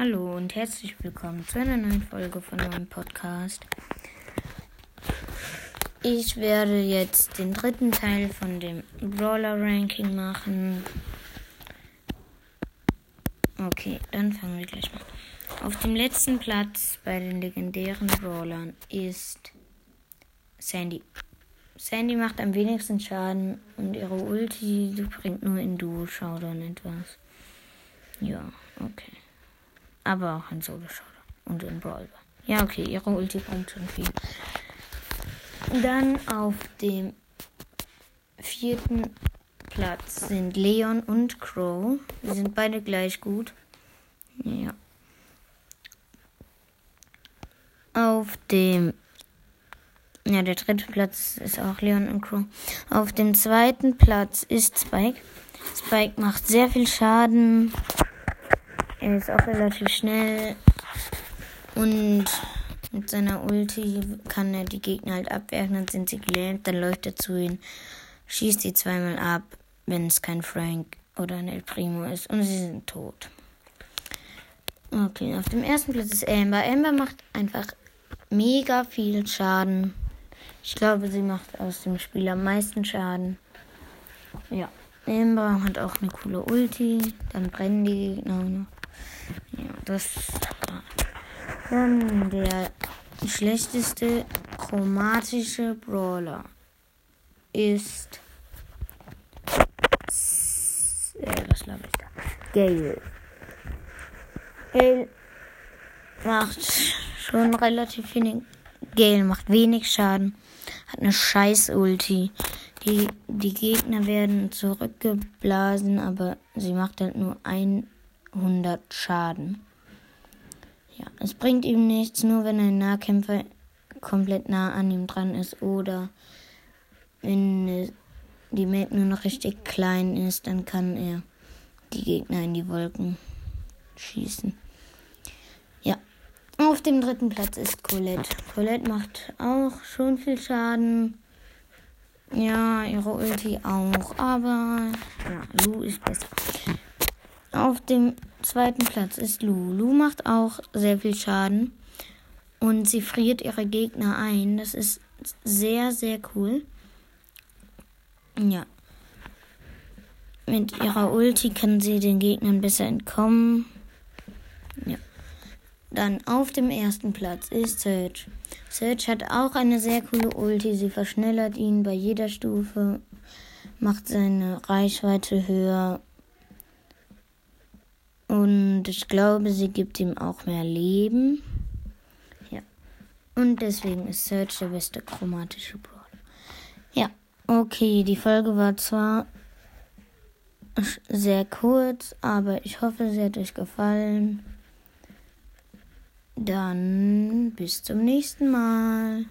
Hallo und herzlich willkommen zu einer neuen Folge von meinem Podcast. Ich werde jetzt den dritten Teil von dem Brawler Ranking machen. Okay, dann fangen wir gleich mal. Auf dem letzten Platz bei den legendären Brawlern ist Sandy. Sandy macht am wenigsten Schaden und ihre Ulti bringt nur in Duo-Showdown etwas. Ja, okay aber auch in Solo Showdown und in Brawl. Ja, okay, ihre Ulti bringt schon viel. Dann auf dem vierten Platz sind Leon und Crow. Die sind beide gleich gut. Ja. Auf dem ja, der dritte Platz ist auch Leon und Crow. Auf dem zweiten Platz ist Spike. Spike macht sehr viel Schaden. Er ist auch relativ schnell und mit seiner Ulti kann er die Gegner halt abwerfen, dann sind sie gelähmt, dann läuft er zu ihnen, schießt sie zweimal ab, wenn es kein Frank oder ein El Primo ist und sie sind tot. Okay, auf dem ersten Platz ist Amber. Amber macht einfach mega viel Schaden. Ich glaube, sie macht aus dem Spiel am meisten Schaden. Ja. Amber hat auch eine coole Ulti. Dann brennen die Gegner noch. Ja, das. Dann der schlechteste chromatische Brawler ist. Äh, was glaube ich da? Gale. Gale macht schon relativ wenig. Gale macht wenig Schaden. Hat eine scheiß Ulti. Die, die Gegner werden zurückgeblasen, aber sie macht halt nur ein 100 Schaden. Ja, es bringt ihm nichts, nur wenn ein Nahkämpfer komplett nah an ihm dran ist oder wenn die Map nur noch richtig klein ist, dann kann er die Gegner in die Wolken schießen. Ja, auf dem dritten Platz ist Colette. Colette macht auch schon viel Schaden. Ja, ihre Ulti auch, aber ja, Lu ist besser. Auf dem zweiten Platz ist Lu. Lu macht auch sehr viel Schaden und sie friert ihre Gegner ein. Das ist sehr, sehr cool. Ja. Mit ihrer Ulti kann sie den Gegnern besser entkommen. Ja. Dann auf dem ersten Platz ist Search. Search hat auch eine sehr coole Ulti. Sie verschnellert ihn bei jeder Stufe, macht seine Reichweite höher ich glaube, sie gibt ihm auch mehr Leben. Ja. Und deswegen ist Search der beste chromatische Brawler. Ja, okay, die Folge war zwar sehr kurz, aber ich hoffe, sie hat euch gefallen. Dann bis zum nächsten Mal.